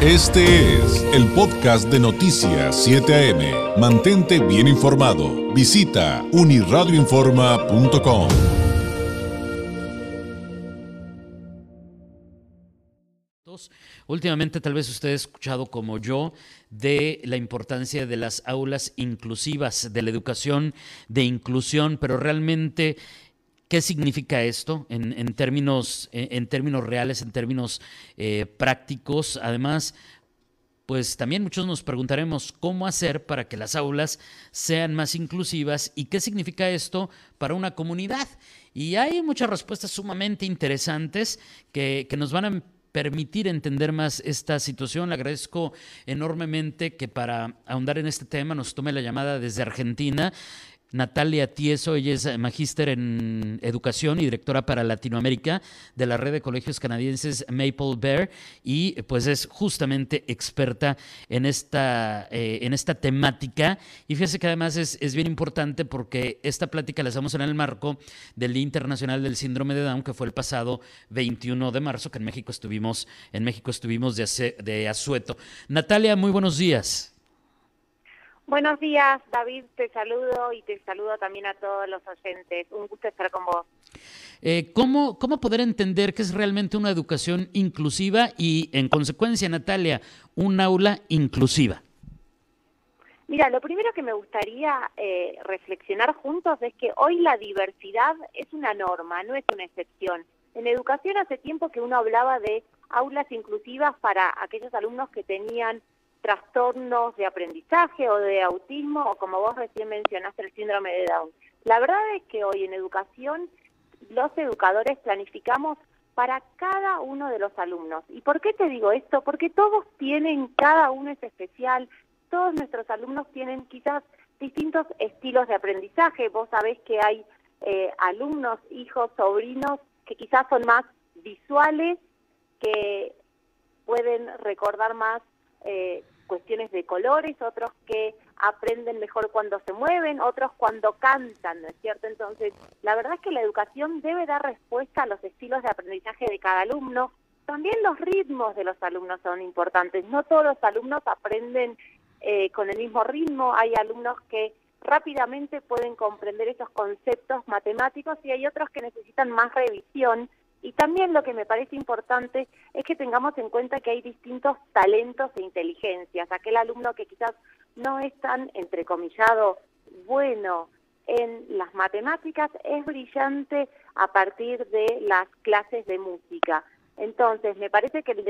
Este es el podcast de Noticias 7 AM. Mantente bien informado. Visita uniradioinforma.com. Últimamente tal vez usted ha escuchado como yo de la importancia de las aulas inclusivas, de la educación de inclusión, pero realmente ¿Qué significa esto en, términos, en, términos reales, en términos eh, prácticos? Además, pues también muchos nos preguntaremos cómo hacer para que las aulas sean más inclusivas y qué significa esto para una comunidad. Y hay muchas respuestas sumamente interesantes que, que nos van a permitir entender más esta situación. Le agradezco enormemente que para ahondar en este tema nos tome la llamada desde Argentina. Natalia Tieso, ella es magíster en educación y directora para Latinoamérica de la red de colegios canadienses Maple Bear y pues es justamente experta en esta, eh, en esta temática. Y fíjese que además es, es, bien importante porque esta plática la hacemos en el marco del Día Internacional del Síndrome de Down, que fue el pasado 21 de marzo, que en México estuvimos, en México estuvimos de, de asueto. Natalia, muy buenos días. Buenos días, David, te saludo y te saludo también a todos los oyentes. Un gusto estar con vos. Eh, ¿cómo, ¿Cómo poder entender que es realmente una educación inclusiva y, en consecuencia, Natalia, un aula inclusiva? Mira, lo primero que me gustaría eh, reflexionar juntos es que hoy la diversidad es una norma, no es una excepción. En educación hace tiempo que uno hablaba de aulas inclusivas para aquellos alumnos que tenían trastornos de aprendizaje o de autismo o como vos recién mencionaste el síndrome de Down. La verdad es que hoy en educación los educadores planificamos para cada uno de los alumnos. ¿Y por qué te digo esto? Porque todos tienen, cada uno es especial, todos nuestros alumnos tienen quizás distintos estilos de aprendizaje. Vos sabés que hay eh, alumnos, hijos, sobrinos que quizás son más visuales, que pueden recordar más eh, cuestiones de colores, otros que aprenden mejor cuando se mueven, otros cuando cantan, ¿no es cierto? Entonces, la verdad es que la educación debe dar respuesta a los estilos de aprendizaje de cada alumno. También los ritmos de los alumnos son importantes. No todos los alumnos aprenden eh, con el mismo ritmo. Hay alumnos que rápidamente pueden comprender esos conceptos matemáticos y hay otros que necesitan más revisión y también lo que me parece importante es que tengamos en cuenta que hay distintos talentos e inteligencias. Aquel alumno que quizás no es tan, entrecomillado, bueno en las matemáticas, es brillante a partir de las clases de música. Entonces, me parece que el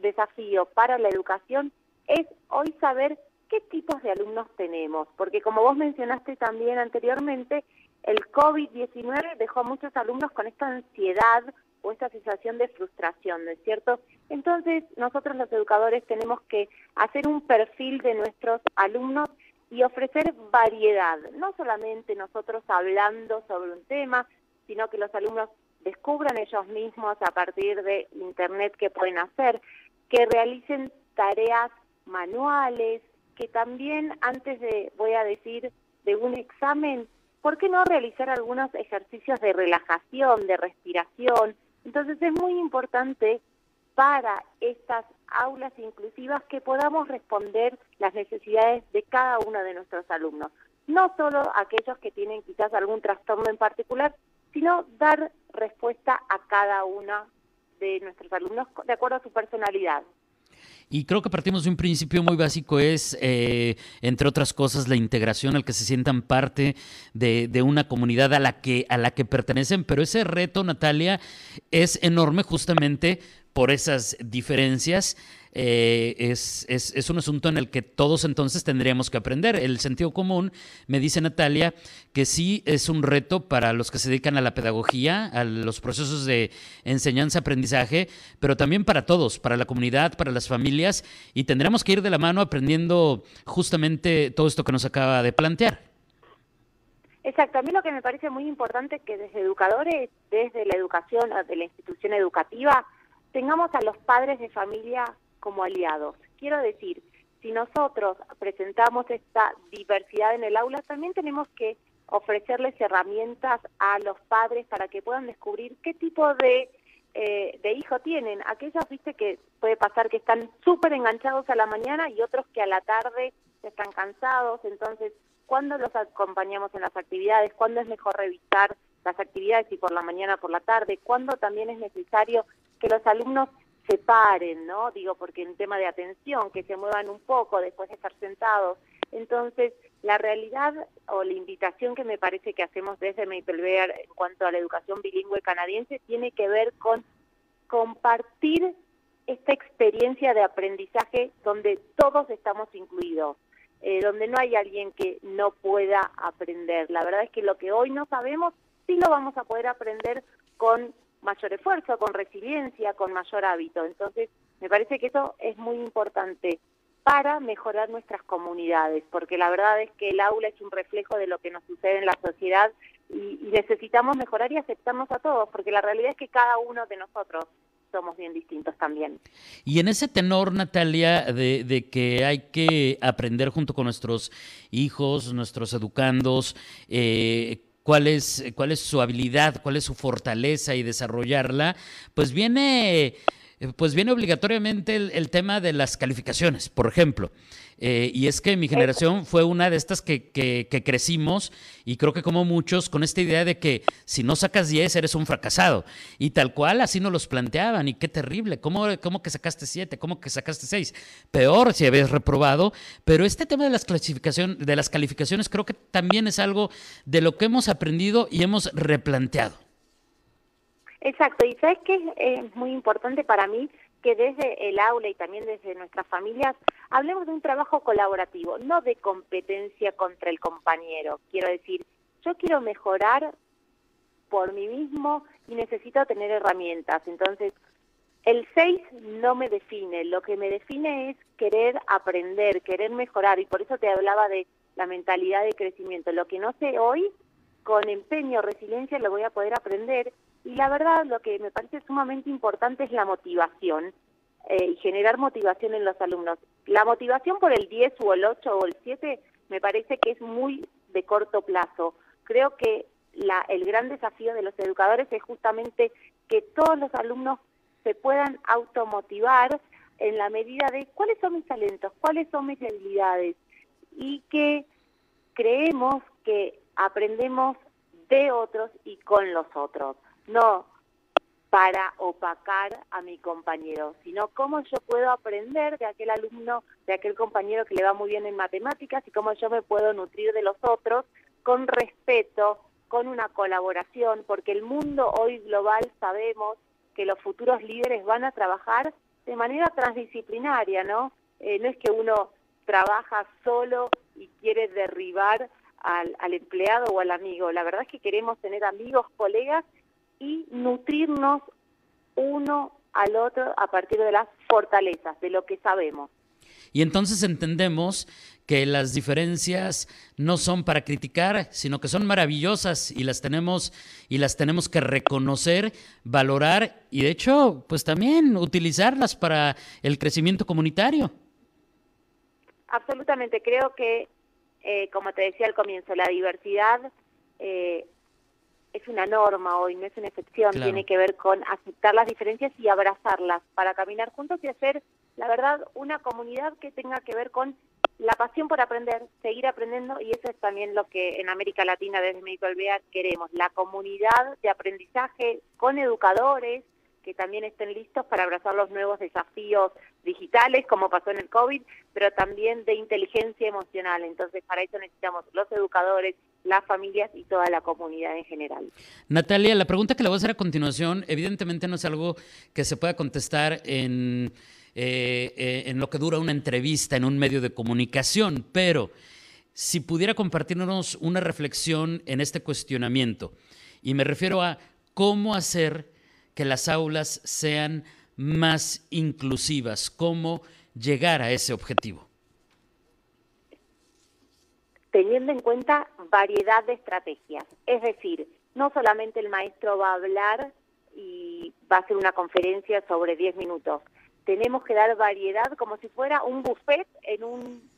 desafío para la educación es hoy saber qué tipos de alumnos tenemos, porque como vos mencionaste también anteriormente, el COVID-19 dejó a muchos alumnos con esta ansiedad o esta sensación de frustración, ¿no es cierto? Entonces, nosotros los educadores tenemos que hacer un perfil de nuestros alumnos y ofrecer variedad, no solamente nosotros hablando sobre un tema, sino que los alumnos descubran ellos mismos a partir de Internet qué pueden hacer, que realicen tareas manuales, que también antes de, voy a decir, de un examen, ¿por qué no realizar algunos ejercicios de relajación, de respiración, entonces es muy importante para estas aulas inclusivas que podamos responder las necesidades de cada uno de nuestros alumnos, no solo aquellos que tienen quizás algún trastorno en particular, sino dar respuesta a cada uno de nuestros alumnos de acuerdo a su personalidad. Y creo que partimos de un principio muy básico, es, eh, entre otras cosas, la integración, al que se sientan parte de, de, una comunidad a la, que, a la que pertenecen. Pero ese reto, Natalia, es enorme justamente por esas diferencias. Eh, es, es, es, un asunto en el que todos entonces tendríamos que aprender. El sentido común, me dice Natalia, que sí es un reto para los que se dedican a la pedagogía, a los procesos de enseñanza-aprendizaje, pero también para todos, para la comunidad, para las familias, y tendremos que ir de la mano aprendiendo justamente todo esto que nos acaba de plantear. Exacto, a mí lo que me parece muy importante es que desde educadores, desde la educación, de la institución educativa, tengamos a los padres de familia como aliados. Quiero decir, si nosotros presentamos esta diversidad en el aula, también tenemos que ofrecerles herramientas a los padres para que puedan descubrir qué tipo de eh, de hijo tienen. Aquellos, viste, que puede pasar que están súper enganchados a la mañana y otros que a la tarde están cansados. Entonces, ¿cuándo los acompañamos en las actividades? ¿Cuándo es mejor revisar las actividades y por la mañana, por la tarde? ¿Cuándo también es necesario que los alumnos se paren, ¿no? Digo, porque en tema de atención, que se muevan un poco después de estar sentados. Entonces, la realidad o la invitación que me parece que hacemos desde Maple Bear en cuanto a la educación bilingüe canadiense tiene que ver con compartir esta experiencia de aprendizaje donde todos estamos incluidos, eh, donde no hay alguien que no pueda aprender. La verdad es que lo que hoy no sabemos sí lo vamos a poder aprender con mayor esfuerzo, con resiliencia, con mayor hábito. Entonces, me parece que eso es muy importante para mejorar nuestras comunidades, porque la verdad es que el aula es un reflejo de lo que nos sucede en la sociedad y, necesitamos mejorar y aceptarnos a todos, porque la realidad es que cada uno de nosotros somos bien distintos también. Y en ese tenor, Natalia, de, que hay que aprender junto con nuestros hijos, nuestros educandos, eh, cuál es, cuál es su habilidad, cuál es su fortaleza y desarrollarla, pues viene pues viene obligatoriamente el, tema de las calificaciones, por ejemplo. Eh, y es que mi generación fue una de estas que, que, crecimos y creo que como muchos con esta idea de que si no sacas 10 eres un fracasado. Y tal cual así nos los planteaban y qué terrible, ¿cómo, cómo que sacaste 7? ¿Cómo que sacaste 6? Peor si habías reprobado. Pero este tema de las, clasificación, de las calificaciones creo que también es algo de lo que hemos aprendido y hemos replanteado. Exacto, y sabes que es muy importante para mí que desde el aula y también desde nuestras familias hablemos de un trabajo colaborativo, no de competencia contra el compañero. Quiero decir, yo quiero mejorar por mí mismo y necesito tener herramientas. Entonces, el 6 no me define, lo que me define es querer aprender, querer mejorar y por eso te hablaba de la mentalidad de crecimiento. Lo que no sé hoy, con empeño, resiliencia, lo voy a poder aprender y la verdad, lo que me parece sumamente importante es la motivación eh, y generar motivación en los alumnos. La motivación por el 10 o el 8 o el 7 me parece que es muy de corto plazo. Creo que la, el gran desafío de los educadores es justamente que todos los alumnos se puedan automotivar en la medida de cuáles son mis talentos, cuáles son mis habilidades y que creemos que aprendemos de otros y con los otros no para opacar a mi compañero, sino cómo yo puedo aprender de aquel alumno, de aquel compañero que le va muy bien en matemáticas y cómo yo me puedo nutrir de los otros con respeto, con una colaboración, porque el mundo hoy global sabemos que los futuros líderes van a trabajar de manera transdisciplinaria, ¿no? Eh, no es que uno trabaja solo y quiere derribar al, al empleado o al amigo. La verdad es que queremos tener amigos, colegas y nutrirnos uno al otro a partir de las fortalezas, de lo que sabemos. Y entonces entendemos que las diferencias no son para criticar, sino que son maravillosas y las tenemos y las tenemos que reconocer, valorar y de hecho, pues también utilizarlas para el crecimiento comunitario. Absolutamente, creo que eh, como te decía al comienzo, la diversidad eh, es una norma hoy, no es una excepción, tiene que ver con aceptar las diferencias y abrazarlas para caminar juntos y hacer, la verdad, una comunidad que tenga que ver con la pasión por aprender, seguir aprendiendo y eso es también lo que en América Latina desde Médico Alvear queremos, la comunidad de aprendizaje con educadores, que también estén listos para abrazar los nuevos desafíos digitales, como pasó en el COVID, pero también de inteligencia emocional. Entonces, para eso necesitamos los educadores, las familias y toda la comunidad en general. Natalia, la pregunta que le voy a hacer a continuación, evidentemente no es algo que se pueda contestar en, eh, eh, en lo que dura una entrevista en un medio de comunicación, pero si pudiera compartirnos una reflexión en este cuestionamiento, y me refiero a cómo hacer que las aulas sean más inclusivas, cómo llegar a ese objetivo. Teniendo en cuenta variedad de estrategias, es decir, no solamente el maestro va a hablar y va a hacer una conferencia sobre 10 minutos, tenemos que dar variedad como si fuera un buffet en un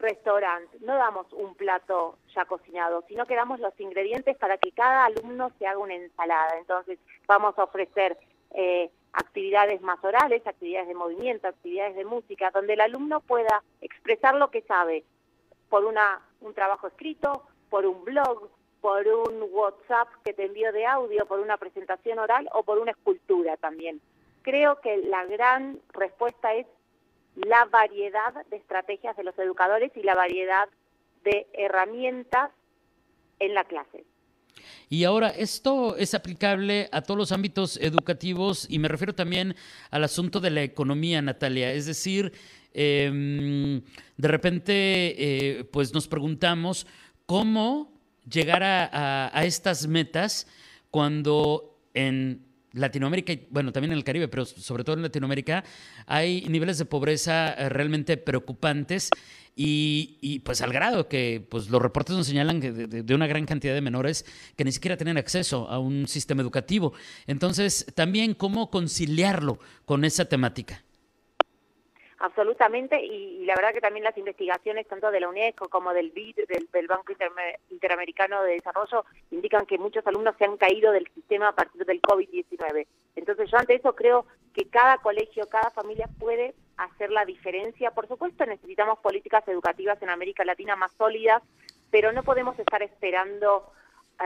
restaurante. No damos un plato ya cocinado, sino que damos los ingredientes para que cada alumno se haga una ensalada. Entonces, vamos a ofrecer eh, actividades más orales, actividades de movimiento, actividades de música, donde el alumno pueda expresar lo que sabe por una, un trabajo escrito, por un blog, por un WhatsApp que te envío de audio, por una presentación oral o por una escultura también. Creo que la gran respuesta es la variedad de estrategias de los educadores y la variedad de herramientas en la clase. Y ahora, esto es aplicable a todos los ámbitos educativos y me refiero también al asunto de la economía, Natalia. Es decir, em, de repente, eh, pues nos preguntamos cómo llegar a, a estas metas cuando en Latinoamérica, y bueno, también en el Caribe, pero sobre todo en Latinoamérica, hay niveles de pobreza eh, realmente preocupantes y, pues al grado que pues, los reportes nos señalan de, de, una gran cantidad de menores que ni siquiera tienen acceso a un sistema educativo. Entonces, también cómo conciliarlo con esa temática absolutamente, y, la verdad que también las investigaciones tanto de la UNESCO como del BID, del, Banco Interamericano de Desarrollo, indican que muchos alumnos se han caído del sistema a partir del COVID-19. Entonces yo ante eso creo que cada colegio, cada familia puede hacer la diferencia. Por supuesto necesitamos políticas educativas en América Latina más sólidas, pero no podemos estar esperando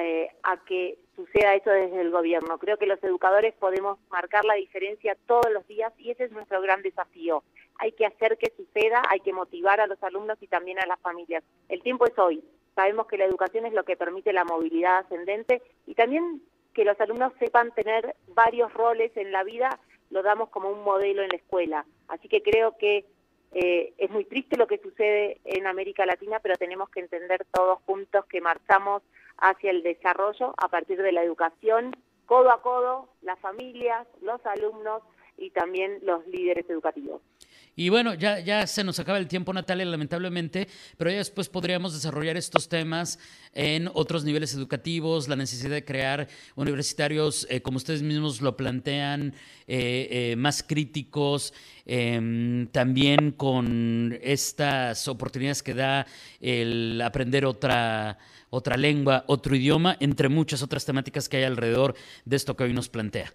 eh, a que suceda eso desde el gobierno. Creo que los educadores podemos marcar la diferencia todos los días y ese es nuestro gran desafío. Hay que hacer que suceda, hay que motivar a los alumnos y también a las familias. El tiempo es hoy. Sabemos que la educación es lo que permite la movilidad ascendente y también que los alumnos sepan tener varios roles en la vida, lo damos como un modelo en la escuela. Así que creo que eh, es muy triste lo que sucede en América Latina, pero tenemos que entender todos juntos que marchamos hacia el desarrollo a partir de la educación, codo a codo, las familias, los alumnos y también los líderes educativos. Y bueno, ya, ya se nos acaba el tiempo, Natalia, lamentablemente, pero ya después podríamos desarrollar estos temas en otros niveles educativos, la necesidad de crear universitarios, eh, como ustedes mismos lo plantean, eh, eh, más críticos, em, también con estas oportunidades que da el aprender otra, otra lengua, otro idioma, entre muchas otras temáticas que hay alrededor de esto que hoy nos plantea.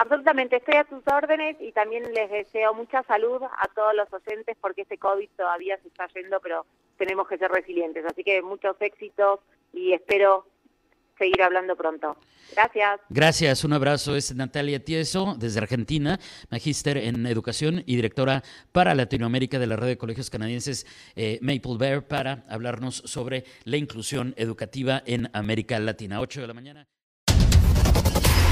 Absolutamente, estoy a sus órdenes y también les deseo mucha salud a todos los oyentes porque este COVID todavía se está yendo, pero tenemos que ser resilientes. Así que muchos éxitos y espero seguir hablando pronto. Gracias. Gracias, un abrazo. Es Natalia Tieso, desde Argentina, magíster en educación y directora para Latinoamérica de la Red de Colegios Canadienses eh, Maple Bear, para hablarnos sobre la inclusión educativa en América Latina. 8 de la mañana.